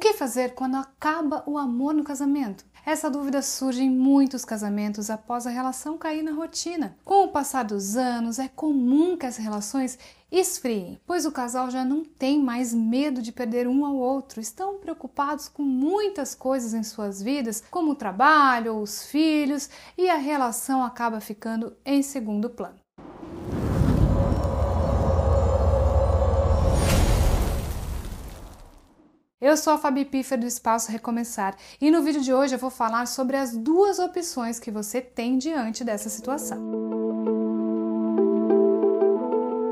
que fazer quando acaba o amor no casamento? Essa dúvida surge em muitos casamentos após a relação cair na rotina. Com o passar dos anos, é comum que as relações esfriem, pois o casal já não tem mais medo de perder um ao outro, estão preocupados com muitas coisas em suas vidas, como o trabalho, os filhos, e a relação acaba ficando em segundo plano. Eu sou a Fabi Piffer do Espaço Recomeçar e no vídeo de hoje eu vou falar sobre as duas opções que você tem diante dessa situação.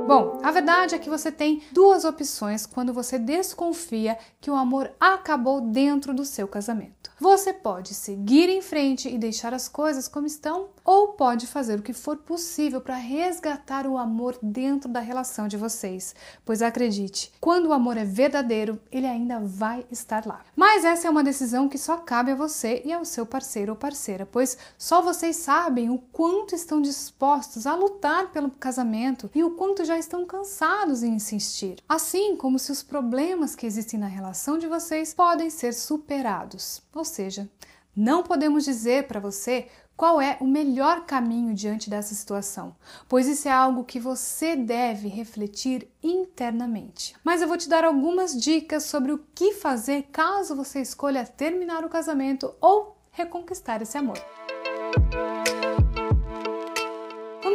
Bom, a verdade é que você tem duas opções quando você desconfia que o amor acabou dentro do seu casamento. Você pode seguir em frente e deixar as coisas como estão, ou pode fazer o que for possível para resgatar o amor dentro da relação de vocês. Pois acredite, quando o amor é verdadeiro, ele ainda vai estar lá. Mas essa é uma decisão que só cabe a você e ao seu parceiro ou parceira, pois só vocês sabem o quanto estão dispostos a lutar pelo casamento e o quanto já estão cansados em insistir. Assim como se os problemas que existem na relação de vocês podem ser superados. Ou seja, não podemos dizer para você qual é o melhor caminho diante dessa situação? Pois isso é algo que você deve refletir internamente. Mas eu vou te dar algumas dicas sobre o que fazer caso você escolha terminar o casamento ou reconquistar esse amor.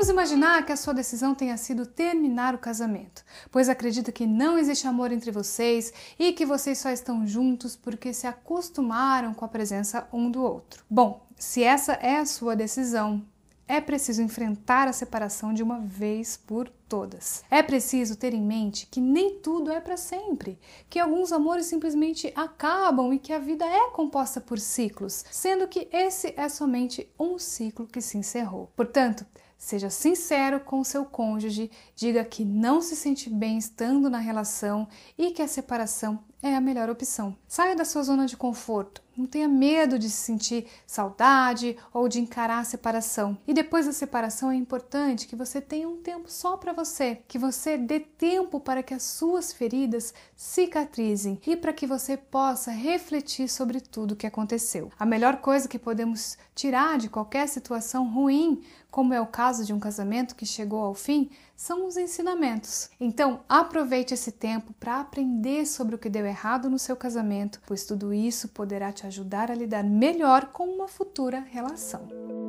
Vamos imaginar que a sua decisão tenha sido terminar o casamento, pois acredita que não existe amor entre vocês e que vocês só estão juntos porque se acostumaram com a presença um do outro. Bom, se essa é a sua decisão, é preciso enfrentar a separação de uma vez por todas. É preciso ter em mente que nem tudo é para sempre, que alguns amores simplesmente acabam e que a vida é composta por ciclos, sendo que esse é somente um ciclo que se encerrou. Portanto, Seja sincero com seu cônjuge, diga que não se sente bem estando na relação e que a separação é a melhor opção. Saia da sua zona de conforto. Não tenha medo de se sentir saudade ou de encarar a separação. E depois da separação é importante que você tenha um tempo só para você, que você dê tempo para que as suas feridas cicatrizem e para que você possa refletir sobre tudo o que aconteceu. A melhor coisa que podemos tirar de qualquer situação ruim, como é o caso de um casamento que chegou ao fim, são os ensinamentos. Então, aproveite esse tempo para aprender sobre o que deu errado no seu casamento, pois tudo isso poderá te ajudar a lidar melhor com uma futura relação.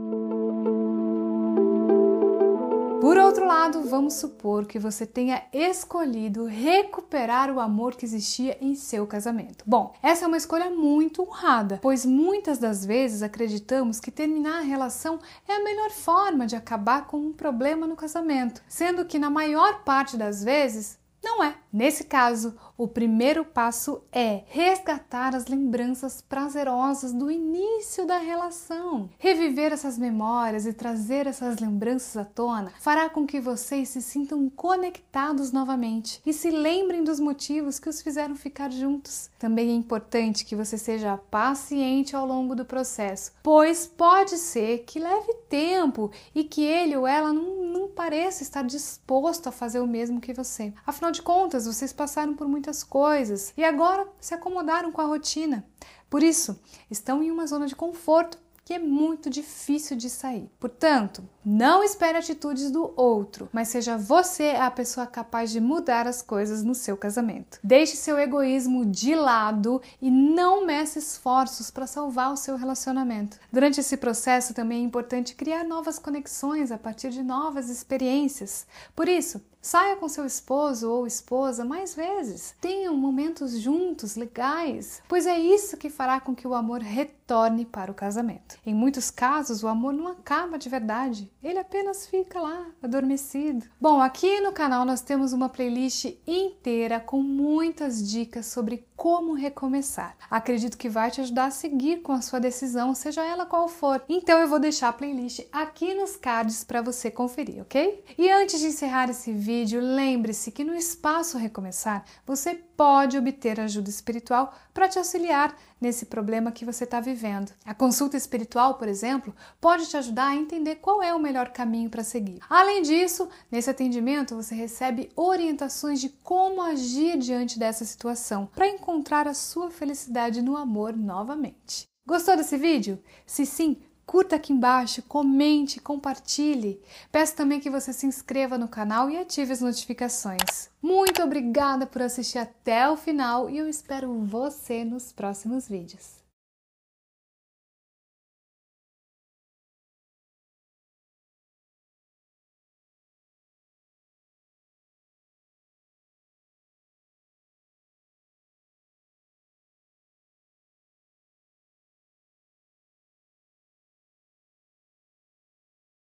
Por outro lado, vamos supor que você tenha escolhido recuperar o amor que existia em seu casamento. Bom, essa é uma escolha muito honrada, pois muitas das vezes acreditamos que terminar a relação é a melhor forma de acabar com um problema no casamento, sendo que na maior parte das vezes não é. Nesse caso, o primeiro passo é resgatar as lembranças prazerosas do início da relação. Reviver essas memórias e trazer essas lembranças à tona fará com que vocês se sintam conectados novamente e se lembrem dos motivos que os fizeram ficar juntos. Também é importante que você seja paciente ao longo do processo, pois pode ser que leve tempo e que ele ou ela não, não pareça estar disposto a fazer o mesmo que você. Afinal de contas, vocês passaram por muitas coisas e agora se acomodaram com a rotina. Por isso, estão em uma zona de conforto que é muito difícil de sair. Portanto, não espere atitudes do outro, mas seja você a pessoa capaz de mudar as coisas no seu casamento. Deixe seu egoísmo de lado e não meça esforços para salvar o seu relacionamento. Durante esse processo também é importante criar novas conexões a partir de novas experiências. Por isso, Saia com seu esposo ou esposa mais vezes. Tenham momentos juntos legais, pois é isso que fará com que o amor retorne para o casamento. Em muitos casos, o amor não acaba de verdade, ele apenas fica lá, adormecido. Bom, aqui no canal nós temos uma playlist inteira com muitas dicas sobre como recomeçar. Acredito que vai te ajudar a seguir com a sua decisão, seja ela qual for. Então eu vou deixar a playlist aqui nos cards para você conferir, ok? E antes de encerrar esse vídeo, lembre-se que no Espaço Recomeçar você pode obter ajuda espiritual para te auxiliar nesse problema que você está vivendo. A consulta espiritual espiritual, por exemplo, pode te ajudar a entender qual é o melhor caminho para seguir. Além disso, nesse atendimento você recebe orientações de como agir diante dessa situação para encontrar a sua felicidade no amor novamente. Gostou desse vídeo? Se sim, curta aqui embaixo, comente, compartilhe. Peço também que você se inscreva no canal e ative as notificações. Muito obrigada por assistir até o final e eu espero você nos próximos vídeos.